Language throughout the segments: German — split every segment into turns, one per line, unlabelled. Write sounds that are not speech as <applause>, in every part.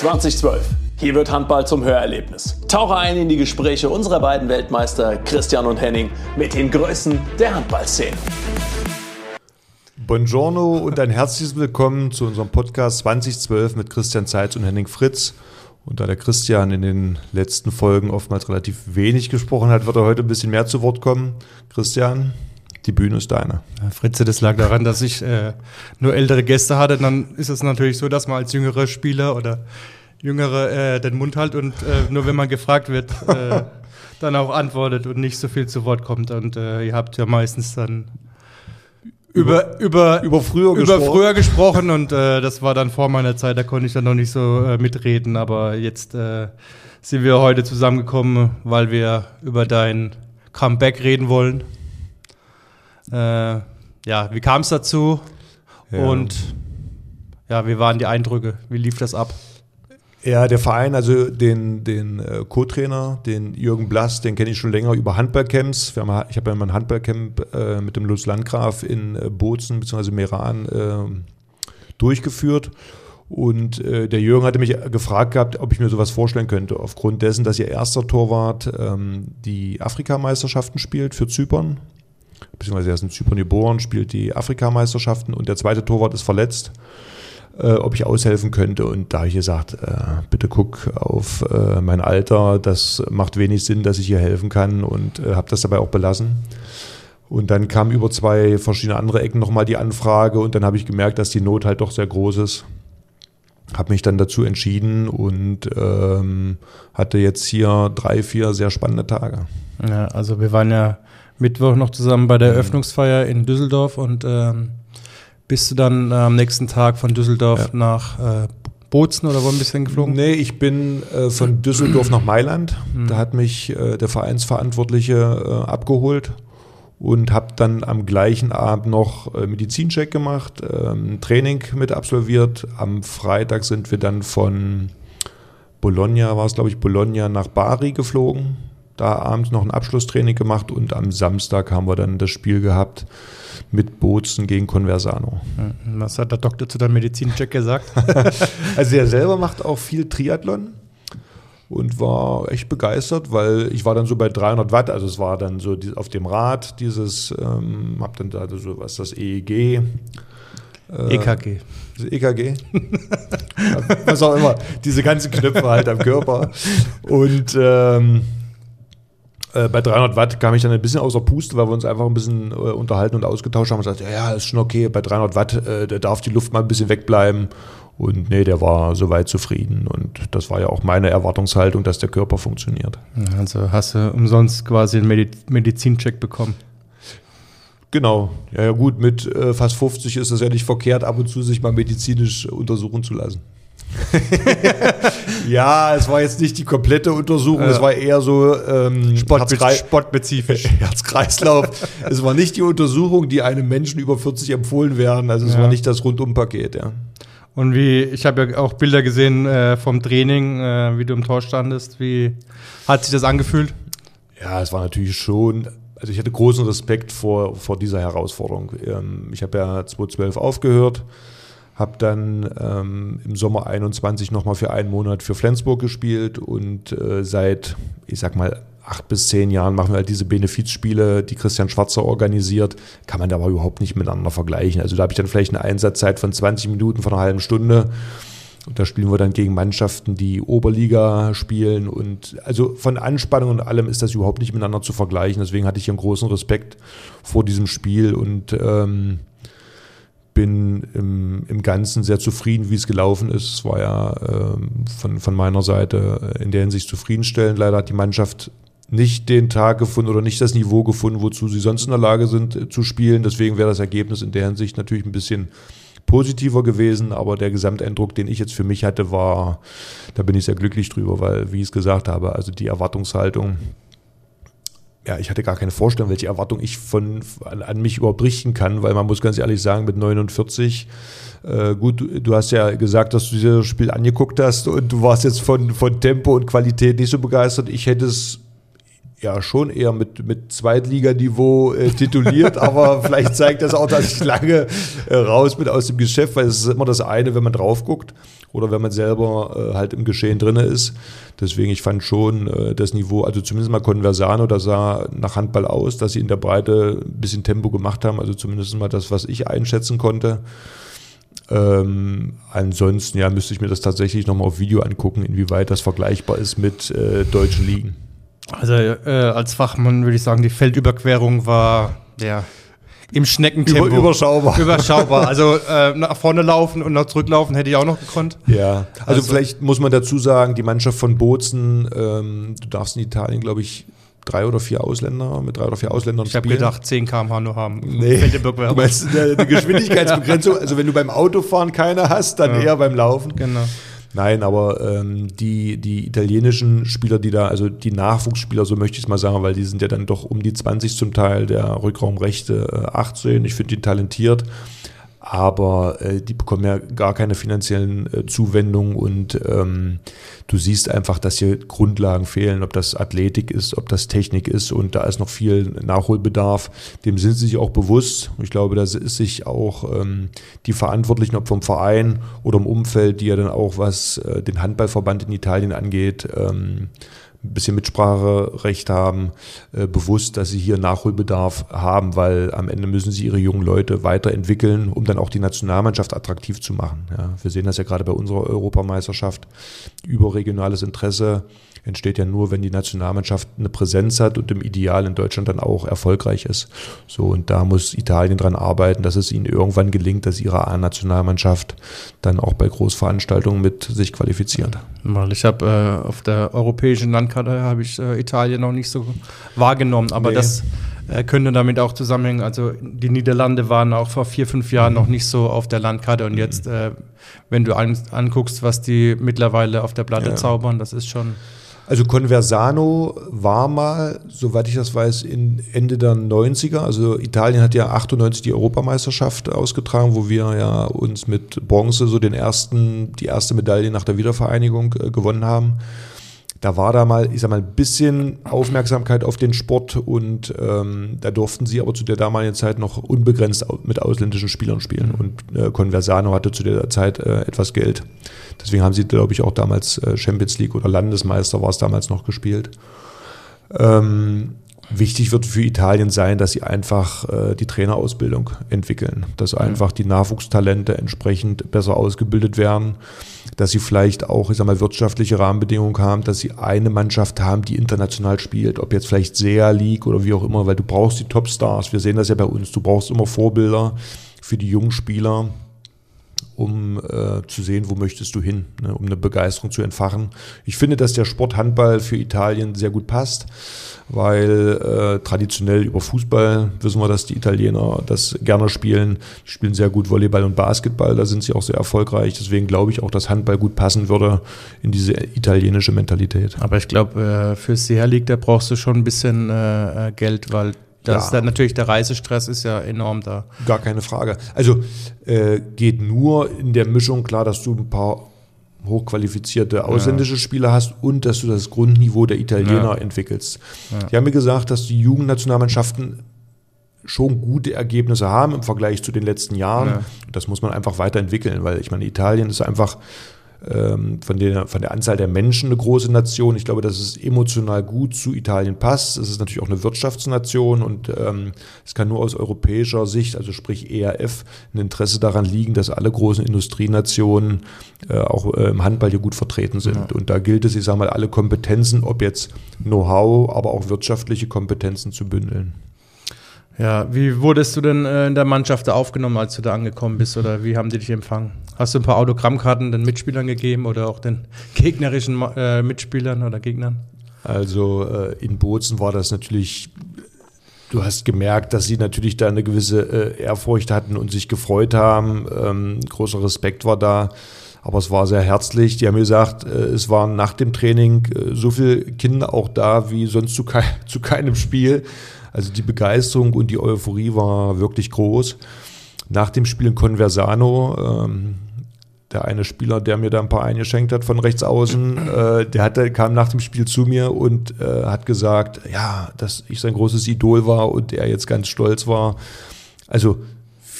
2012. Hier wird Handball zum Hörerlebnis. Tauche ein in die Gespräche unserer beiden Weltmeister Christian und Henning mit den Größen der Handballszene.
Buongiorno und ein herzliches Willkommen zu unserem Podcast 2012 mit Christian Zeitz und Henning Fritz. Und da der Christian in den letzten Folgen oftmals relativ wenig gesprochen hat, wird er heute ein bisschen mehr zu Wort kommen. Christian, die Bühne ist deine.
Ja, Fritze, das lag daran, dass ich äh, nur ältere Gäste hatte. Dann ist es natürlich so, dass man als jüngerer Spieler oder jüngere äh, den Mund halt und äh, nur wenn man gefragt wird, äh, <laughs> dann auch antwortet und nicht so viel zu Wort kommt. Und äh, ihr habt ja meistens dann über, über, über, früher, über gesprochen. früher gesprochen und äh, das war dann vor meiner Zeit, da konnte ich dann noch nicht so äh, mitreden, aber jetzt sind wir heute zusammengekommen, weil wir über dein Comeback reden wollen. Äh, ja, wie kam es dazu? Ja. Und ja, wie waren die Eindrücke? Wie lief das ab?
Ja, der Verein, also den, den äh, Co-Trainer, den Jürgen Blass, den kenne ich schon länger über Handballcamps. Haben, ich habe ja mal ein Handballcamp äh, mit dem Lutz Landgraf in äh, Bozen bzw. Meran äh, durchgeführt. Und äh, der Jürgen hatte mich gefragt gehabt, ob ich mir sowas vorstellen könnte, aufgrund dessen, dass ihr erster Torwart ähm, die Afrikameisterschaften spielt für Zypern. Beziehungsweise er ist in Zypern geboren, spielt die Afrikameisterschaften und der zweite Torwart ist verletzt äh, ob ich aushelfen könnte. Und da habe ich gesagt, äh, bitte guck auf äh, mein Alter, das macht wenig Sinn, dass ich hier helfen kann und äh, habe das dabei auch belassen. Und dann kam über zwei verschiedene andere Ecken nochmal die Anfrage und dann habe ich gemerkt, dass die Not halt doch sehr groß ist. Habe mich dann dazu entschieden und ähm, hatte jetzt hier drei, vier sehr spannende Tage.
Ja, also wir waren ja Mittwoch noch zusammen bei der mhm. Eröffnungsfeier in Düsseldorf und ähm, bist du dann am nächsten Tag von Düsseldorf ja. nach äh, Bozen oder wo ein bisschen geflogen?
Nee, ich bin äh, von Düsseldorf nach Mailand. Mhm. Da hat mich äh, der Vereinsverantwortliche äh, abgeholt und habe dann am gleichen Abend noch äh, Medizincheck gemacht, ähm, Training mit absolviert. Am Freitag sind wir dann von Bologna, war es glaube ich, Bologna nach Bari geflogen. Da abends noch ein Abschlusstraining gemacht und am Samstag haben wir dann das Spiel gehabt mit Bozen gegen Conversano.
Was hat der Doktor zu deinem Medizincheck gesagt? <laughs>
also er selber macht auch viel Triathlon und war echt begeistert, weil ich war dann so bei 300 Watt, also es war dann so auf dem Rad dieses, ähm, hab dann da so was das EEG. Äh,
EKG.
EKG. <laughs> was auch immer. Diese ganzen Knöpfe halt am Körper. Und ähm, äh, bei 300 Watt kam ich dann ein bisschen außer Puste, weil wir uns einfach ein bisschen äh, unterhalten und ausgetauscht haben und gesagt, ja, ja, ist schon okay, bei 300 Watt, äh, da darf die Luft mal ein bisschen wegbleiben. Und nee, der war soweit zufrieden. Und das war ja auch meine Erwartungshaltung, dass der Körper funktioniert.
Also hast du umsonst quasi einen Medizincheck bekommen?
Genau. Ja, ja gut, mit äh, fast 50 ist es ja nicht verkehrt, ab und zu sich mal medizinisch untersuchen zu lassen. <laughs> ja, es war jetzt nicht die komplette Untersuchung, ja. es war eher so ähm,
Sport, sportspezifisch. <laughs>
Herzkreislauf. es war nicht die Untersuchung, die einem Menschen über 40 empfohlen werden. Also es ja. war nicht das Rundumpaket, ja.
Und wie, ich habe ja auch Bilder gesehen äh, vom Training, äh, wie du im Tor standest. Wie hat sich das angefühlt?
Ja, es war natürlich schon also ich hatte großen Respekt vor, vor dieser Herausforderung. Ähm, ich habe ja 2012 aufgehört, habe dann ähm, im Sommer 21 nochmal für einen Monat für Flensburg gespielt und äh, seit, ich sag mal, acht bis zehn Jahren machen wir halt diese Benefizspiele, die Christian Schwarzer organisiert, kann man da aber überhaupt nicht miteinander vergleichen. Also da habe ich dann vielleicht eine Einsatzzeit von 20 Minuten, von einer halben Stunde. Und da spielen wir dann gegen Mannschaften, die Oberliga spielen. Und also von Anspannung und allem ist das überhaupt nicht miteinander zu vergleichen. Deswegen hatte ich einen großen Respekt vor diesem Spiel und ähm, bin im, im Ganzen sehr zufrieden, wie es gelaufen ist. Es war ja ähm, von, von meiner Seite in der Hinsicht zufriedenstellend. Leider hat die Mannschaft nicht den Tag gefunden oder nicht das Niveau gefunden, wozu sie sonst in der Lage sind äh, zu spielen. Deswegen wäre das Ergebnis in der Hinsicht natürlich ein bisschen positiver gewesen, aber der Gesamteindruck, den ich jetzt für mich hatte, war, da bin ich sehr glücklich drüber, weil, wie ich es gesagt habe, also die Erwartungshaltung ja, ich hatte gar keine Vorstellung, welche Erwartung ich von, an, an, mich überhaupt richten kann, weil man muss ganz ehrlich sagen, mit 49, äh, gut, du hast ja gesagt, dass du dieses Spiel angeguckt hast und du warst jetzt von, von Tempo und Qualität nicht so begeistert. Ich hätte es ja schon eher mit, mit Zweitliganiveau äh, tituliert, <laughs> aber vielleicht zeigt das auch, dass ich lange äh, raus bin aus dem Geschäft, weil es ist immer das eine, wenn man drauf guckt. Oder wenn man selber äh, halt im Geschehen drin ist. Deswegen, ich fand schon äh, das Niveau, also zumindest mal Conversano, das sah nach Handball aus, dass sie in der Breite ein bisschen Tempo gemacht haben, also zumindest mal das, was ich einschätzen konnte. Ähm, ansonsten ja, müsste ich mir das tatsächlich nochmal auf Video angucken, inwieweit das vergleichbar ist mit äh, deutschen Ligen.
Also äh, als Fachmann würde ich sagen, die Feldüberquerung war ja im Schneckentempo.
Über, überschaubar.
Überschaubar. Also äh, nach vorne laufen und nach zurücklaufen hätte ich auch noch gekonnt.
Ja, also, also vielleicht muss man dazu sagen, die Mannschaft von Bozen, ähm, du darfst in Italien, glaube ich, drei oder vier Ausländer, mit drei oder vier Ausländern
Ich habe gedacht, 10 km/h nur haben.
Nee, du meinst eine, eine <laughs> Geschwindigkeitsbegrenzung, also wenn du beim Autofahren keine hast, dann ja. eher beim Laufen.
Genau.
Nein, aber ähm, die, die italienischen Spieler, die da, also die Nachwuchsspieler, so möchte ich es mal sagen, weil die sind ja dann doch um die 20 zum Teil, der Rückraumrechte äh, 18. Ich finde die talentiert aber äh, die bekommen ja gar keine finanziellen äh, Zuwendungen und ähm, du siehst einfach, dass hier Grundlagen fehlen, ob das Athletik ist, ob das Technik ist und da ist noch viel Nachholbedarf. Dem sind sie sich auch bewusst. Ich glaube, da ist sich auch ähm, die Verantwortlichen, ob vom Verein oder im Umfeld, die ja dann auch was äh, den Handballverband in Italien angeht, ähm, ein bisschen Mitspracherecht haben, äh, bewusst, dass sie hier Nachholbedarf haben, weil am Ende müssen sie ihre jungen Leute weiterentwickeln, um dann auch die Nationalmannschaft attraktiv zu machen. Ja, wir sehen das ja gerade bei unserer Europameisterschaft. Überregionales Interesse entsteht ja nur, wenn die Nationalmannschaft eine Präsenz hat und im Ideal in Deutschland dann auch erfolgreich ist. So, und da muss Italien dran arbeiten, dass es ihnen irgendwann gelingt, dass ihre A-Nationalmannschaft dann auch bei Großveranstaltungen mit sich qualifiziert.
Weil ich habe äh, auf der europäischen Landkarte habe ich äh, Italien noch nicht so wahrgenommen, aber nee. das äh, könnte damit auch zusammenhängen. Also die Niederlande waren auch vor vier, fünf Jahren noch nicht so auf der Landkarte und mhm. jetzt, äh, wenn du an, anguckst, was die mittlerweile auf der Platte ja. zaubern, das ist schon
also Conversano war mal, soweit ich das weiß, in Ende der 90er. Also Italien hat ja 98 die Europameisterschaft ausgetragen, wo wir ja uns mit Bronze so den ersten, die erste Medaille nach der Wiedervereinigung äh, gewonnen haben. Da war da mal, ich sag mal, ein bisschen Aufmerksamkeit auf den Sport und ähm, da durften sie aber zu der damaligen Zeit noch unbegrenzt mit ausländischen Spielern spielen. Und äh, Conversano hatte zu der Zeit äh, etwas Geld. Deswegen haben sie, glaube ich, auch damals äh, Champions League oder Landesmeister war es damals noch gespielt. Ähm, wichtig wird für Italien sein, dass sie einfach äh, die Trainerausbildung entwickeln, dass einfach die Nachwuchstalente entsprechend besser ausgebildet werden, dass sie vielleicht auch, ich sag mal, wirtschaftliche Rahmenbedingungen haben, dass sie eine Mannschaft haben, die international spielt, ob jetzt vielleicht SEA League oder wie auch immer, weil du brauchst die Topstars. Wir sehen das ja bei uns. Du brauchst immer Vorbilder für die jungen Spieler um äh, zu sehen, wo möchtest du hin, ne, um eine Begeisterung zu entfachen. Ich finde, dass der Sport Handball für Italien sehr gut passt, weil äh, traditionell über Fußball wissen wir, dass die Italiener das gerne spielen. Die spielen sehr gut Volleyball und Basketball, da sind sie auch sehr erfolgreich. Deswegen glaube ich auch, dass Handball gut passen würde in diese italienische Mentalität.
Aber ich glaube, äh, für CR League, da brauchst du schon ein bisschen äh, äh, Geld, weil das ja. dann natürlich der Reisestress ist ja enorm da.
Gar keine Frage. Also äh, geht nur in der Mischung klar, dass du ein paar hochqualifizierte ausländische ja. Spieler hast und dass du das Grundniveau der Italiener ja. entwickelst. Die haben mir gesagt, dass die Jugendnationalmannschaften schon gute Ergebnisse haben im Vergleich zu den letzten Jahren. Das muss man einfach weiterentwickeln, weil ich meine, Italien ist einfach von, der, von der Anzahl der Menschen eine große Nation. Ich glaube, dass es emotional gut zu Italien passt. Es ist natürlich auch eine Wirtschaftsnation und ähm, es kann nur aus europäischer Sicht, also sprich ERF, ein Interesse daran liegen, dass alle großen Industrienationen äh, auch äh, im Handball hier gut vertreten sind. Ja. Und da gilt es, ich sage mal, alle Kompetenzen, ob jetzt Know-how, aber auch wirtschaftliche Kompetenzen zu bündeln.
Ja, wie wurdest du denn äh, in der Mannschaft da aufgenommen, als du da angekommen bist oder wie haben die dich empfangen? Hast du ein paar Autogrammkarten den Mitspielern gegeben oder auch den <laughs> gegnerischen äh, Mitspielern oder Gegnern?
Also äh, in Bozen war das natürlich, du hast gemerkt, dass sie natürlich da eine gewisse äh, Ehrfurcht hatten und sich gefreut haben. Ähm, großer Respekt war da. Aber es war sehr herzlich. Die haben mir gesagt, äh, es waren nach dem Training äh, so viele Kinder auch da wie sonst zu, ke <laughs> zu keinem Spiel. Also die Begeisterung und die Euphorie war wirklich groß. Nach dem Spiel in Conversano, ähm, der eine Spieler, der mir da ein paar eingeschenkt hat von rechts außen, äh, der hatte, kam nach dem Spiel zu mir und äh, hat gesagt, ja, dass ich sein großes Idol war und er jetzt ganz stolz war. Also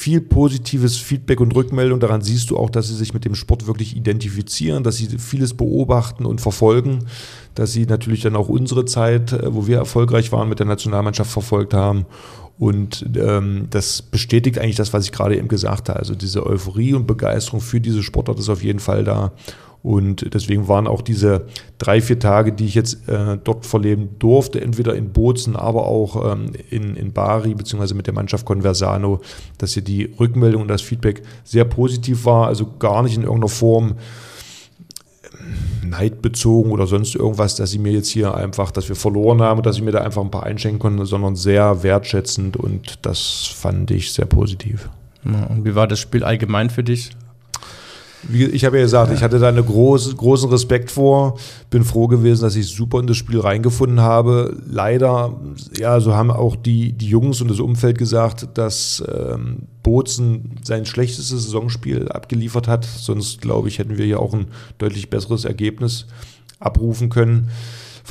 viel positives Feedback und Rückmeldung. Daran siehst du auch, dass sie sich mit dem Sport wirklich identifizieren, dass sie vieles beobachten und verfolgen, dass sie natürlich dann auch unsere Zeit, äh, wo wir erfolgreich waren, mit der Nationalmannschaft verfolgt haben. Und ähm, das bestätigt eigentlich das, was ich gerade eben gesagt habe. Also diese Euphorie und Begeisterung für diese Sportart ist auf jeden Fall da. Und deswegen waren auch diese drei, vier Tage, die ich jetzt äh, dort verleben durfte, entweder in Bozen, aber auch ähm, in, in Bari, beziehungsweise mit der Mannschaft Conversano, dass hier die Rückmeldung und das Feedback sehr positiv war, also gar nicht in irgendeiner Form ähm, neidbezogen oder sonst irgendwas, dass sie mir jetzt hier einfach, dass wir verloren haben, dass sie mir da einfach ein paar einschenken konnten, sondern sehr wertschätzend und das fand ich sehr positiv.
Und wie war das Spiel allgemein für dich?
Wie, ich habe ja gesagt, ja. ich hatte da einen groß, großen Respekt vor, bin froh gewesen, dass ich super in das Spiel reingefunden habe. Leider, ja, so haben auch die, die Jungs und das Umfeld gesagt, dass ähm, Bozen sein schlechtestes Saisonspiel abgeliefert hat. Sonst, glaube ich, hätten wir hier auch ein deutlich besseres Ergebnis abrufen können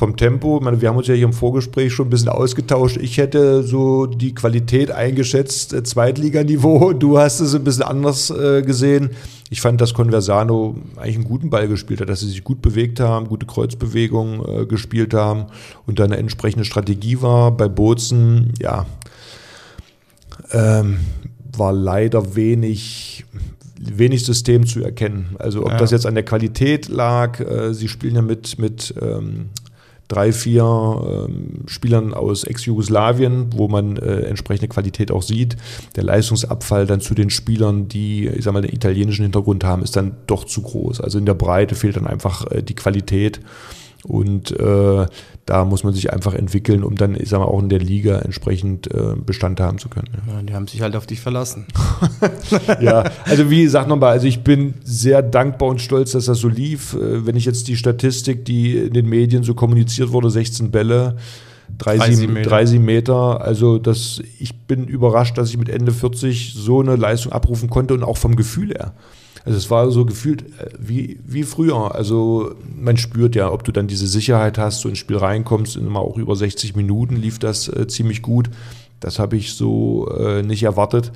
vom Tempo. Meine, wir haben uns ja hier im Vorgespräch schon ein bisschen ausgetauscht. Ich hätte so die Qualität eingeschätzt, äh, Zweitliganiveau. <laughs> Du hast es ein bisschen anders äh, gesehen. Ich fand, dass Conversano eigentlich einen guten Ball gespielt hat, dass sie sich gut bewegt haben, gute Kreuzbewegungen äh, gespielt haben und da eine entsprechende Strategie war. Bei Bozen, ja, ähm, war leider wenig wenig System zu erkennen. Also ob ja. das jetzt an der Qualität lag, äh, sie spielen ja mit, mit ähm, drei, vier ähm, Spielern aus Ex-Jugoslawien, wo man äh, entsprechende Qualität auch sieht. Der Leistungsabfall dann zu den Spielern, die, ich sag mal, den italienischen Hintergrund haben, ist dann doch zu groß. Also in der Breite fehlt dann einfach äh, die Qualität. Und äh, da muss man sich einfach entwickeln, um dann, ich sag mal, auch in der Liga entsprechend äh, Bestand haben zu können.
Ja, die haben sich halt auf dich verlassen. <laughs>
ja, also wie gesagt nochmal, also ich bin sehr dankbar und stolz, dass das so lief. Äh, wenn ich jetzt die Statistik, die in den Medien so kommuniziert wurde, 16 Bälle, 30 Meter. 30 Meter. Also das, ich bin überrascht, dass ich mit Ende 40 so eine Leistung abrufen konnte und auch vom Gefühl her. Also es war so gefühlt äh, wie, wie früher. Also man spürt ja, ob du dann diese Sicherheit hast, du ins Spiel reinkommst, immer auch über 60 Minuten lief das äh, ziemlich gut. Das habe ich so äh, nicht erwartet.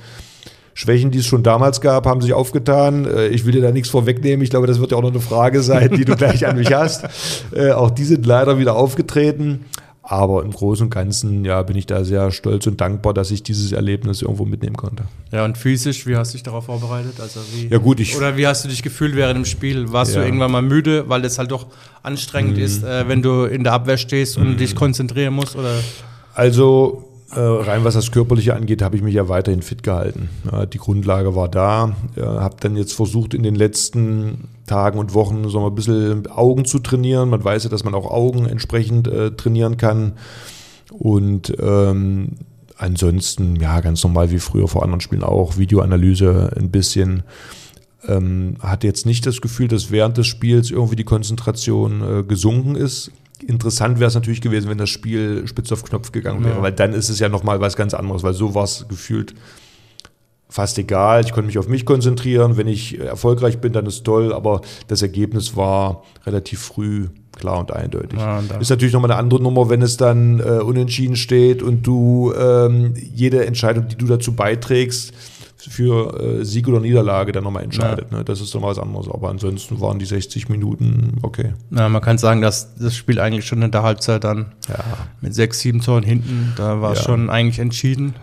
Schwächen, die es schon damals gab, haben sich aufgetan. Äh, ich will dir da nichts vorwegnehmen. Ich glaube, das wird ja auch noch eine Frage sein, die du gleich an mich hast. <laughs> Äh, auch die sind leider wieder aufgetreten. Aber im Großen und Ganzen ja, bin ich da sehr stolz und dankbar, dass ich dieses Erlebnis irgendwo mitnehmen konnte.
Ja, und physisch, wie hast du dich darauf vorbereitet? Also wie,
ja, gut, ich,
oder wie hast du dich gefühlt während dem Spiel? Warst ja. du irgendwann mal müde, weil es halt doch anstrengend mhm. ist, äh, wenn du in der Abwehr stehst und mhm. dich konzentrieren musst? Oder?
Also äh, rein was das Körperliche angeht, habe ich mich ja weiterhin fit gehalten. Ja, die Grundlage war da. Ja, habe dann jetzt versucht, in den letzten Tagen und Wochen so mal ein bisschen Augen zu trainieren. Man weiß ja, dass man auch Augen entsprechend äh, trainieren kann. Und ähm, ansonsten, ja, ganz normal wie früher vor anderen Spielen auch, Videoanalyse ein bisschen. Ähm, hatte jetzt nicht das Gefühl, dass während des Spiels irgendwie die Konzentration äh, gesunken ist. Interessant wäre es natürlich gewesen, wenn das Spiel spitz auf Knopf gegangen wäre, ja. weil dann ist es ja nochmal was ganz anderes, weil so war es gefühlt fast egal. Ich konnte mich auf mich konzentrieren. Wenn ich erfolgreich bin, dann ist toll, aber das Ergebnis war relativ früh klar und eindeutig. Ja, und ist natürlich nochmal eine andere Nummer, wenn es dann äh, unentschieden steht und du ähm, jede Entscheidung, die du dazu beiträgst, für äh, Sieg oder Niederlage dann nochmal entscheidet. Ja. Ne? Das ist nochmal was anderes. Aber ansonsten waren die 60 Minuten okay.
Ja, man kann sagen, dass das Spiel eigentlich schon in der Halbzeit dann ja. mit sechs, sieben Toren hinten, da war es schon eigentlich entschieden.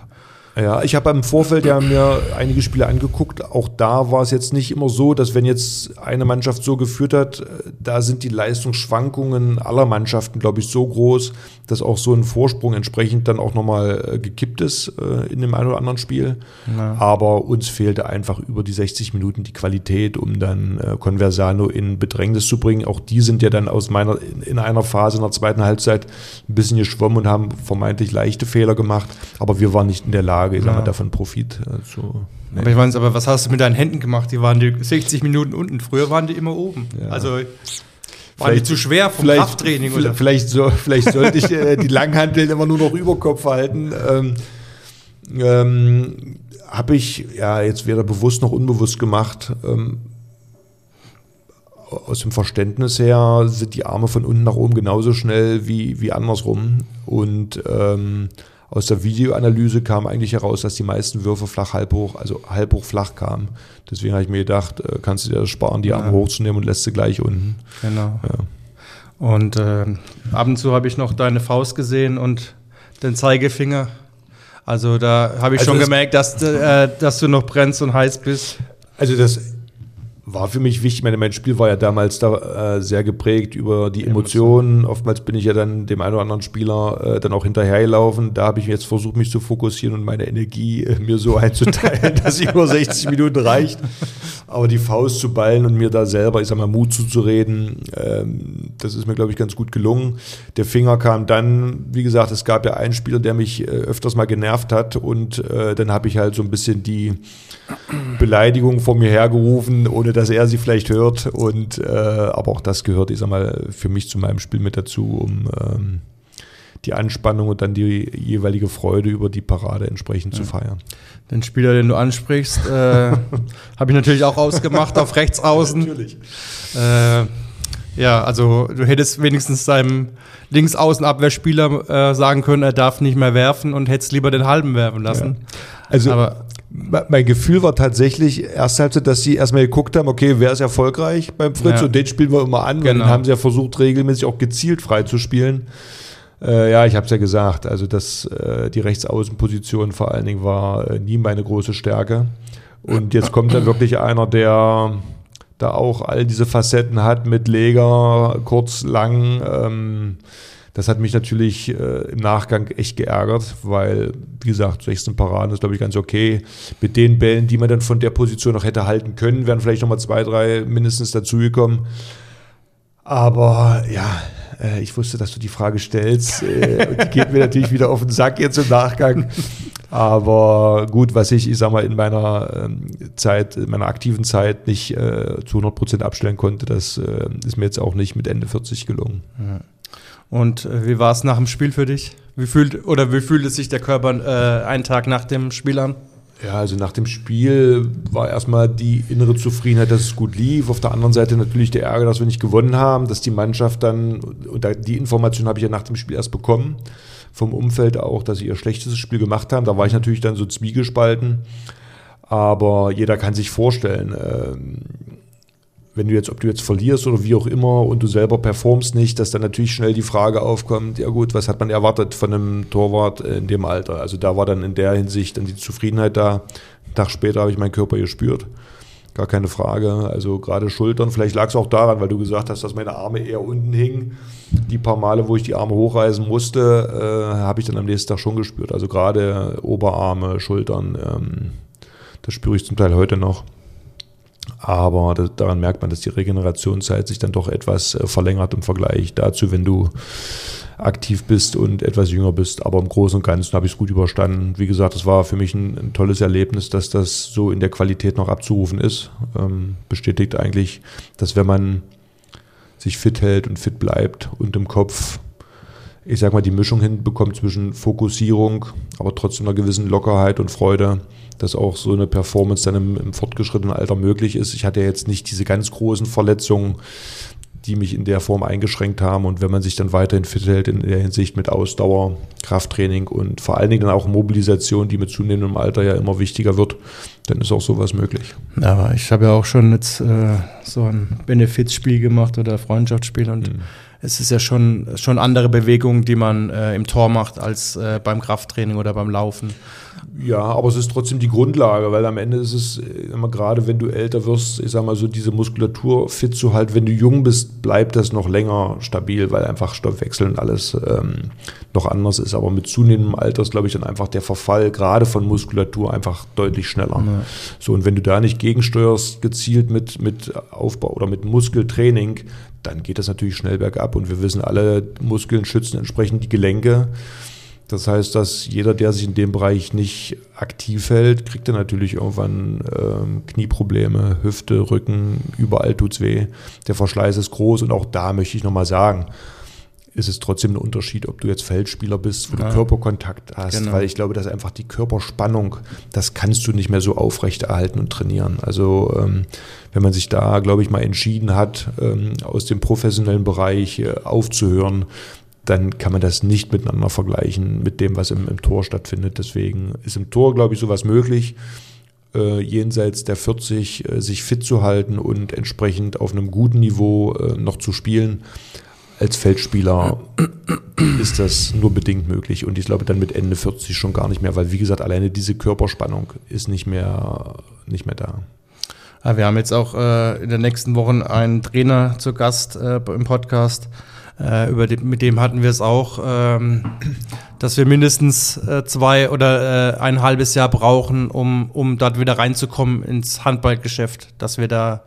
Ja, ich habe im Vorfeld ja mir einige Spiele angeguckt. Auch da war es jetzt nicht immer so, dass wenn jetzt eine Mannschaft so geführt hat, da sind die Leistungsschwankungen aller Mannschaften, glaube ich, so groß, dass auch so ein Vorsprung entsprechend dann auch nochmal äh, gekippt ist äh, in dem einen oder anderen Spiel. Ja. Aber uns fehlte einfach über die 60 Minuten die Qualität, um dann äh, Conversano in Bedrängnis zu bringen. Auch die sind ja dann aus meiner, in einer Phase in der zweiten Halbzeit ein bisschen geschwommen und haben vermeintlich leichte Fehler gemacht. Aber wir waren nicht in der Lage, Lage, ich ja. sag davon Profit äh, zu.
Nee. Aber ich meine, aber was hast du mit deinen Händen gemacht? Die waren die 60 Minuten unten. Früher waren die immer oben. Ja. Also waren vielleicht, die zu schwer vom Krafttraining?
Oder? Vielleicht, so, <laughs> vielleicht sollte ich äh, die Langhanteln immer nur noch über Kopf halten. Ähm, ähm, Habe ich ja jetzt weder bewusst noch unbewusst gemacht. Ähm, aus dem Verständnis her sind die Arme von unten nach oben genauso schnell wie, wie andersrum. Und ähm, aus der Videoanalyse kam eigentlich heraus, dass die meisten Würfe flach, halb hoch, also halb hoch flach kamen. Deswegen habe ich mir gedacht, äh, kannst du dir das sparen, die Arme ja. hochzunehmen und lässt sie gleich unten.
Genau. Ja. Und äh, ab und zu habe ich noch deine Faust gesehen und den Zeigefinger. Also da habe ich also schon gemerkt, dass, äh, dass du noch brennst und heiß bist.
Also das war für mich wichtig. Meine, mein Spiel war ja damals da äh, sehr geprägt über die Emotionen. Oftmals bin ich ja dann dem einen oder anderen Spieler äh, dann auch hinterhergelaufen. Da habe ich jetzt versucht, mich zu fokussieren und meine Energie äh, mir so <laughs> einzuteilen, dass sie nur 60 Minuten reicht. Aber die Faust zu ballen und mir da selber, ich sag mal, Mut zuzureden, ähm, das ist mir, glaube ich, ganz gut gelungen. Der Finger kam dann, wie gesagt, es gab ja einen Spieler, der mich äh, öfters mal genervt hat und äh, dann habe ich halt so ein bisschen die Beleidigung vor mir hergerufen, ohne dass er sie vielleicht hört. Und äh, aber auch das gehört, ich sag mal, für mich zu meinem Spiel mit dazu, um ähm, die Anspannung und dann die jeweilige Freude über die Parade entsprechend ja. zu feiern.
Den Spieler, den du ansprichst, äh, <laughs> habe ich natürlich auch ausgemacht auf rechts außen. natürlich. Äh, ja, also du hättest wenigstens deinem Linksaußenabwehrspieler äh, sagen können, er darf nicht mehr werfen und hättest lieber den halben werfen lassen. Ja.
Also Aber mein Gefühl war tatsächlich erst halt, dass sie erstmal geguckt haben, okay, wer ist erfolgreich beim Fritz ja. und den spielen wir immer an. Genau. Und dann haben sie ja versucht, regelmäßig auch gezielt frei zu spielen. Äh, ja, ich habe es ja gesagt, also dass äh, die Rechtsaußenposition vor allen Dingen war äh, nie meine große Stärke. Und jetzt kommt dann wirklich einer, der da auch all diese Facetten hat mit Leger, kurz, lang. Ähm, das hat mich natürlich äh, im Nachgang echt geärgert, weil, wie gesagt, 16 Paraden ist, glaube ich, ganz okay. Mit den Bällen, die man dann von der Position noch hätte halten können, wären vielleicht nochmal zwei, drei mindestens dazugekommen. Aber ja, äh, ich wusste, dass du die Frage stellst. Äh, die geht mir natürlich wieder auf den Sack jetzt im Nachgang. Aber gut, was ich, ich sag mal, in meiner ähm, Zeit, in meiner aktiven Zeit nicht äh, zu 100 Prozent abstellen konnte, das äh, ist mir jetzt auch nicht mit Ende 40 gelungen.
Ja. Und äh, wie war es nach dem Spiel für dich? Wie fühlt oder wie fühlt es sich der Körper äh, einen Tag nach dem Spiel an?
Ja, also nach dem Spiel war erstmal die innere Zufriedenheit, dass es gut lief. Auf der anderen Seite natürlich der Ärger, dass wir nicht gewonnen haben, dass die Mannschaft dann, und die Information habe ich ja nach dem Spiel erst bekommen, vom Umfeld auch, dass sie ihr schlechtestes Spiel gemacht haben. Da war ich natürlich dann so zwiegespalten. Aber jeder kann sich vorstellen, ähm, wenn du jetzt, ob du jetzt verlierst oder wie auch immer und du selber performst nicht, dass dann natürlich schnell die Frage aufkommt, ja gut, was hat man erwartet von einem Torwart in dem Alter? Also da war dann in der Hinsicht dann die Zufriedenheit da. Einen Tag später habe ich meinen Körper gespürt. Gar keine Frage. Also gerade Schultern, vielleicht lag es auch daran, weil du gesagt hast, dass meine Arme eher unten hingen. Die paar Male, wo ich die Arme hochreißen musste, äh, habe ich dann am nächsten Tag schon gespürt. Also gerade Oberarme, Schultern, ähm, das spüre ich zum Teil heute noch. Aber daran merkt man, dass die Regenerationszeit sich dann doch etwas äh, verlängert im Vergleich dazu, wenn du aktiv bist und etwas jünger bist. Aber im Großen und Ganzen habe ich es gut überstanden. Wie gesagt, es war für mich ein, ein, tolles Erlebnis, dass das so in der Qualität noch abzurufen ist. Ähm, bestätigt eigentlich, dass wenn man sich fit hält und fit bleibt und im Kopf, ich sag mal, die Mischung hinbekommt zwischen Fokussierung, aber trotzdem einer gewissen Lockerheit und Freude, dass auch so eine Performance dann im, im fortgeschrittenen Alter möglich ist. Ich hatte jetzt nicht diese ganz großen Verletzungen, die mich in der Form eingeschränkt haben. Und wenn man sich dann weiterhin fit hält in der Hinsicht mit Ausdauer, Krafttraining und vor allen Dingen dann auch Mobilisation, die mit zunehmendem Alter ja immer wichtiger wird, dann ist auch sowas möglich.
Aber ich habe ja auch schon jetzt äh, so ein Benefizspiel gemacht oder Freundschaftsspiel und mhm. Es ist ja schon, schon andere Bewegungen, die man äh, im Tor macht als äh, beim Krafttraining oder beim Laufen.
Ja, aber es ist trotzdem die Grundlage, weil am Ende ist es immer gerade, wenn du älter wirst, ich sag mal so, diese Muskulatur fit zu halten. Wenn du jung bist, bleibt das noch länger stabil, weil einfach Stoffwechsel und alles ähm, noch anders ist. Aber mit zunehmendem Alter ist, glaube ich, dann einfach der Verfall gerade von Muskulatur einfach deutlich schneller. Ja. So, und wenn du da nicht gegensteuerst, gezielt mit, mit Aufbau oder mit Muskeltraining, dann geht das natürlich schnell bergab. Und wir wissen alle, Muskeln schützen entsprechend die Gelenke. Das heißt, dass jeder, der sich in dem Bereich nicht aktiv hält, kriegt dann natürlich irgendwann ähm, Knieprobleme, Hüfte, Rücken, überall tut es weh. Der Verschleiß ist groß und auch da möchte ich nochmal sagen, ist es trotzdem ein Unterschied, ob du jetzt Feldspieler bist, wo ja. du Körperkontakt hast, genau. weil ich glaube, dass einfach die Körperspannung, das kannst du nicht mehr so aufrechterhalten und trainieren. Also ähm, wenn man sich da, glaube ich, mal entschieden hat, ähm, aus dem professionellen Bereich äh, aufzuhören, dann kann man das nicht miteinander vergleichen mit dem, was im, im Tor stattfindet. Deswegen ist im Tor, glaube ich, sowas möglich, äh, jenseits der 40 äh, sich fit zu halten und entsprechend auf einem guten Niveau äh, noch zu spielen. Als Feldspieler ist das nur bedingt möglich und ich glaube dann mit Ende 40 schon gar nicht mehr, weil wie gesagt, alleine diese Körperspannung ist nicht mehr, nicht mehr da.
Ja, wir haben jetzt auch äh, in den nächsten Wochen einen Trainer zu Gast äh, im Podcast. Äh, über die, mit dem hatten wir es auch, ähm, dass wir mindestens äh, zwei oder äh, ein halbes Jahr brauchen, um, um dort wieder reinzukommen ins Handballgeschäft, dass wir da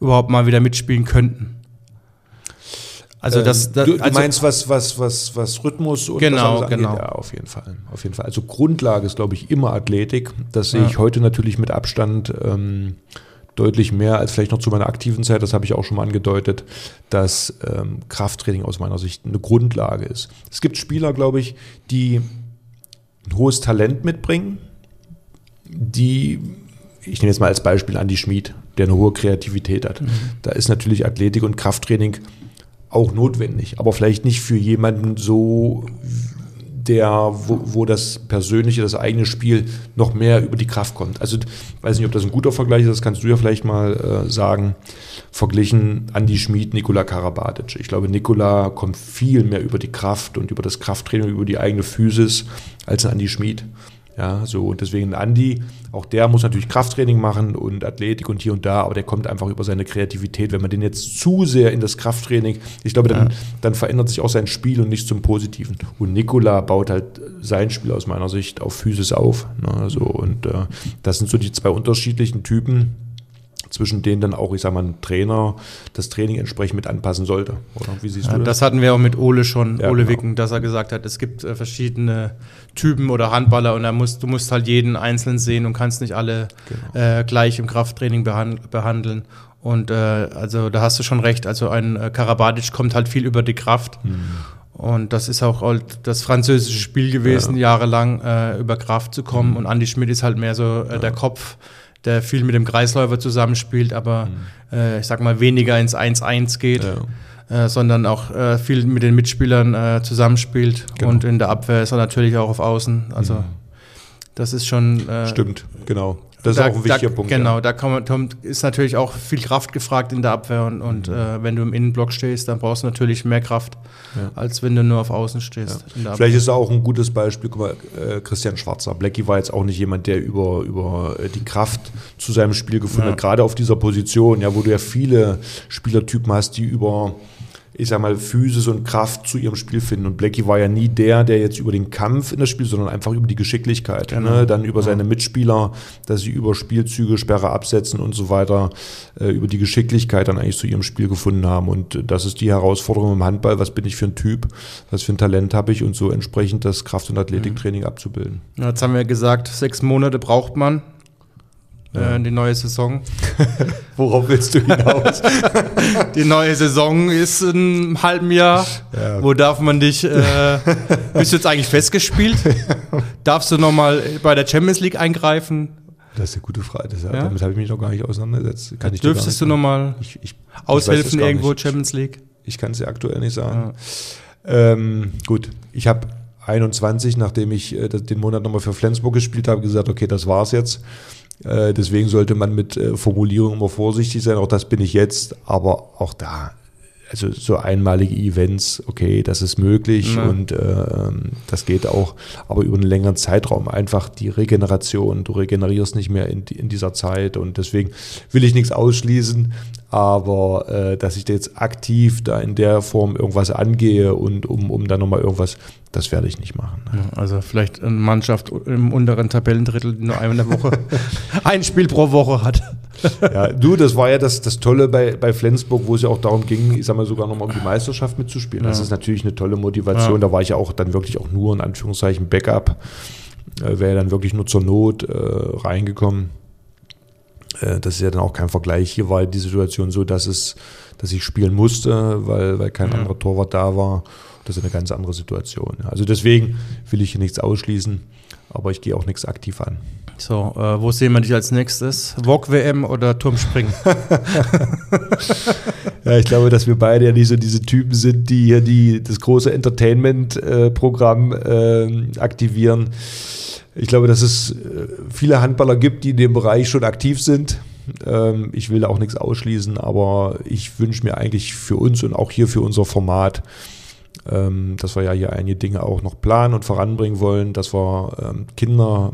überhaupt mal wieder mitspielen könnten.
Also das, ähm, das du, du also meinst was was was was Rhythmus und
genau, was genau.
Ja, auf jeden Fall, auf jeden Fall. Also Grundlage ist glaube ich immer Athletik. Das sehe ja. ich heute natürlich mit Abstand ähm, deutlich mehr als vielleicht noch zu meiner aktiven Zeit. Das habe ich auch schon mal angedeutet, dass ähm, Krafttraining aus meiner Sicht eine Grundlage ist. Es gibt Spieler, glaube ich, die ein hohes Talent mitbringen, die ich nehme jetzt mal als Beispiel Andy Schmid, der eine hohe Kreativität hat. Mhm. Da ist natürlich Athletik und Krafttraining auch notwendig, aber vielleicht nicht für jemanden so, der, wo, wo das persönliche, das eigene Spiel noch mehr über die Kraft kommt. Also, ich weiß nicht, ob das ein guter Vergleich ist, das kannst du ja vielleicht mal äh, sagen. Verglichen Andi Schmid, Nikola Karabatic. Ich glaube, Nikola kommt viel mehr über die Kraft und über das Krafttraining, über die eigene Physis als ein Andi Schmid. Ja, so und deswegen Andi, auch der muss natürlich Krafttraining machen und Athletik und hier und da, aber der kommt einfach über seine Kreativität. Wenn man den jetzt zu sehr in das Krafttraining, ich glaube, dann, ja. dann verändert sich auch sein Spiel und nicht zum Positiven. Und Nikola baut halt sein Spiel aus meiner Sicht auf Physis auf. Ne, so, und äh, das sind so die zwei unterschiedlichen Typen zwischen denen dann auch, ich sag mal, ein Trainer das Training entsprechend mit anpassen sollte. Oder
wie siehst du das? Das hatten wir auch mit Ole schon, ja, Ole genau. Wicken, dass er gesagt hat, es gibt äh, verschiedene Typen oder Handballer und er muss, du musst halt jeden einzeln sehen und kannst nicht alle genau. äh, gleich im Krafttraining behand behandeln. Und äh, also da hast du schon recht. Also ein äh, Karabatic kommt halt viel über die Kraft. Mhm. Und das ist auch halt das französische Spiel gewesen, ja. jahrelang äh, über Kraft zu kommen. Mhm. Und Andy Schmidt ist halt mehr so äh, ja. der Kopf, der viel mit dem Kreisläufer zusammenspielt, aber mhm. äh, ich sag mal weniger ins 1-1 geht. Ja. Äh, sondern auch äh, viel mit den Mitspielern äh, zusammenspielt genau. und in der Abwehr ist er natürlich auch auf Außen. Also mhm. das ist schon.
Äh, Stimmt, genau. Das da, ist auch ein wichtiger
da,
Punkt.
Genau, ja. da kommt, ist natürlich auch viel Kraft gefragt in der Abwehr und, und mhm. äh, wenn du im Innenblock stehst, dann brauchst du natürlich mehr Kraft, ja. als wenn du nur auf Außen stehst.
Ja. Vielleicht ist auch ein gutes Beispiel, guck mal, äh, Christian Schwarzer. Blackie war jetzt auch nicht jemand, der über, über äh, die Kraft zu seinem Spiel gefunden hat, gerade auf dieser Position, ja, wo du ja viele Spielertypen hast, die über ich sag mal, Physis und Kraft zu ihrem Spiel finden. Und Blackie war ja nie der, der jetzt über den Kampf in das Spiel, sondern einfach über die Geschicklichkeit. Genau. Ne? Dann über ja. seine Mitspieler, dass sie über Spielzüge, Sperre absetzen und so weiter, äh, über die Geschicklichkeit dann eigentlich zu ihrem Spiel gefunden haben. Und das ist die Herausforderung im Handball. Was bin ich für ein Typ? Was für ein Talent habe ich? Und so entsprechend das Kraft- und Athletiktraining mhm. abzubilden.
jetzt haben wir gesagt, sechs Monate braucht man ja. äh, die neue Saison. <laughs>
Worauf willst du hinaus? <laughs>
die neue Saison ist in einem halben Jahr. Ja. Wo darf man dich, äh, <laughs> bist du jetzt eigentlich festgespielt? Darfst du nochmal bei der Champions League eingreifen?
Das ist eine gute Frage. Das, ja? Damit habe ich mich noch gar nicht auseinandergesetzt.
Kann ich Dürftest du nochmal aushelfen irgendwo
nicht.
Champions League?
Ich kann es dir aktuell nicht sagen. Ähm, gut, ich habe 21, nachdem ich äh, den Monat nochmal für Flensburg gespielt habe, gesagt, okay, das war's jetzt. Äh, deswegen sollte man mit äh, Formulierungen immer vorsichtig sein. Auch das bin ich jetzt. Aber auch da, also so einmalige Events, okay, das ist möglich ja. und äh, das geht auch, aber über einen längeren Zeitraum einfach die Regeneration, du regenerierst nicht mehr in, in dieser Zeit und deswegen will ich nichts ausschließen, aber äh, dass ich da jetzt aktiv da in der Form irgendwas angehe und um, um dann nochmal irgendwas das werde ich nicht machen.
Ja, also vielleicht eine Mannschaft im unteren Tabellendrittel, die nur eine Woche, <laughs> ein Spiel pro Woche hat.
Ja, du, das war ja das, das Tolle bei, bei Flensburg, wo es ja auch darum ging, ich sag mal sogar nochmal um die Meisterschaft mitzuspielen. Ja. Das ist natürlich eine tolle Motivation. Ja. Da war ich ja auch dann wirklich auch nur in Anführungszeichen Backup. Äh, Wäre dann wirklich nur zur Not äh, reingekommen. Äh, das ist ja dann auch kein Vergleich. Hier war die Situation so, dass es, dass ich spielen musste, weil, weil kein anderer Torwart da war. Das ist eine ganz andere Situation. Also deswegen will ich hier nichts ausschließen, aber ich gehe auch nichts aktiv an.
So, äh, wo sehen wir dich als nächstes? VOG-WM oder Turmspringen? <laughs>
ja, ich glaube, dass wir beide ja nicht so diese Typen sind, die hier die, das große Entertainment-Programm äh, aktivieren. Ich glaube, dass es äh, viele Handballer gibt, die in dem Bereich schon aktiv sind. Ähm, ich will auch nichts ausschließen, aber ich wünsche mir eigentlich für uns und auch hier für unser Format, ähm, dass wir ja hier einige Dinge auch noch planen und voranbringen wollen, dass wir ähm, Kinder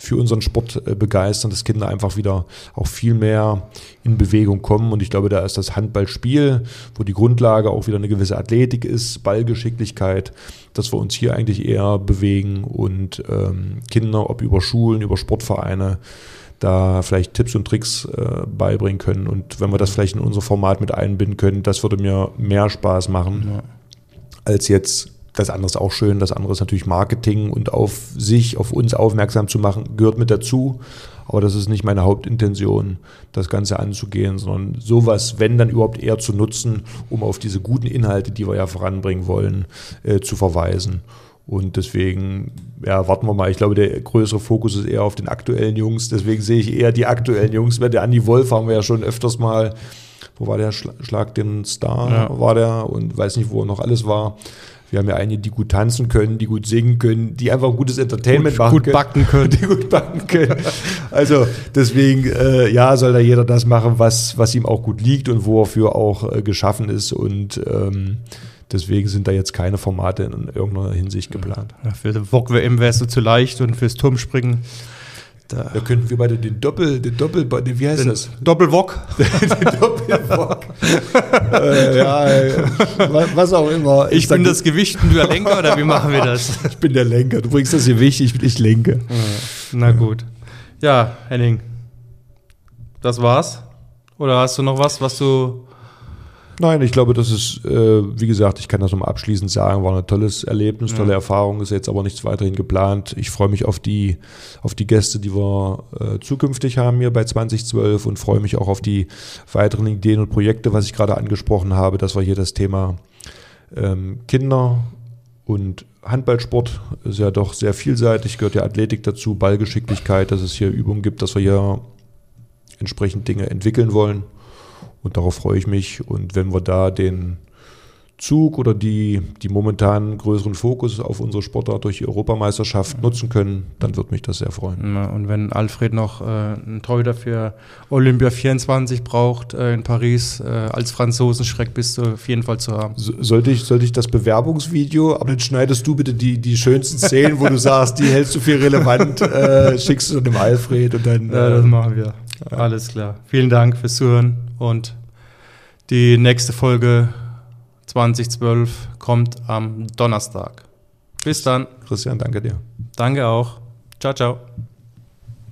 für unseren Sport äh, begeistern, dass Kinder einfach wieder auch viel mehr in Bewegung kommen. Und ich glaube, da ist das Handballspiel, wo die Grundlage auch wieder eine gewisse Athletik ist, Ballgeschicklichkeit, dass wir uns hier eigentlich eher bewegen und ähm, Kinder, ob über Schulen, über Sportvereine, da vielleicht Tipps und Tricks äh, beibringen können. Und wenn wir das vielleicht in unser Format mit einbinden können, das würde mir mehr Spaß machen, ja. Als jetzt das andere ist auch schön, das andere ist natürlich Marketing und auf sich, auf uns aufmerksam zu machen, gehört mit dazu. Aber das ist nicht meine Hauptintention, das Ganze anzugehen, sondern sowas, wenn dann überhaupt eher zu nutzen, um auf diese guten Inhalte, die wir ja voranbringen wollen, äh, zu verweisen. Und deswegen, ja, warten wir mal. Ich glaube, der größere Fokus ist eher auf den aktuellen Jungs. Deswegen sehe ich eher die aktuellen Jungs. Der Andi Wolf haben wir ja schon öfters mal, wo war der Schlag den Star, ja. war der und weiß nicht, wo er noch alles war. Wir haben ja einige, die gut tanzen können, die gut singen können, die einfach ein gutes Entertainment
gut,
machen
gut können. backen können. <laughs>
Die gut backen können. Also deswegen, äh, ja, soll da jeder das machen, was, was ihm auch gut liegt und wo er für auch äh, geschaffen ist. Und ähm, deswegen sind da jetzt keine Formate in irgendeiner Hinsicht geplant.
Ja, für den VOG WM wärst du zu leicht und fürs Turmspringen
da, da könnten wir beide den Doppel, den Doppel, wie heißt den das?
Doppelwok. <laughs> den
Doppelwok. äh, ja, was auch immer.
Ich, ich bin das Gewicht und du der Lenker oder wie machen wir das? <laughs>
ich bin der Lenker. Du bringst das Gewicht, ich, ich lenke.
Na gut. Ja, Henning. Das war's? Oder hast du noch was, was du
Nein, ich glaube, das ist, äh, wie gesagt, ich kann das nochmal abschließend sagen, war ein tolles Erlebnis, tolle ja. Erfahrung, ist jetzt aber nichts weiterhin geplant. Ich freue mich auf die, auf die Gäste, die wir äh, zukünftig haben hier bei 2012 und freue mich auch auf die weiteren Ideen und Projekte, was ich gerade angesprochen habe, dass wir hier das Thema ähm, Kinder und Handballsport ist ja doch sehr vielseitig, gehört ja Athletik dazu, Ballgeschicklichkeit, dass es hier Übungen gibt, dass wir hier entsprechend Dinge entwickeln wollen. Und darauf freue ich mich. Und wenn wir da den Zug oder die, die momentan größeren Fokus auf unsere Sportart durch die Europameisterschaft nutzen können, dann wird mich das sehr freuen.
Und wenn Alfred noch äh, einen Torhüter für Olympia 24 braucht äh, in Paris, äh, als Franzosenschreck bist du auf jeden Fall zu haben.
So, sollte, ich, sollte ich das Bewerbungsvideo, aber dann schneidest du bitte die, die schönsten Szenen, wo du sagst, die hältst du für relevant, äh, schickst du dem Alfred und dann.
Ja, das äh, machen wir. Alles klar. Vielen Dank fürs Zuhören und die nächste Folge 2012 kommt am Donnerstag. Bis dann.
Christian, danke dir.
Danke auch. Ciao, ciao.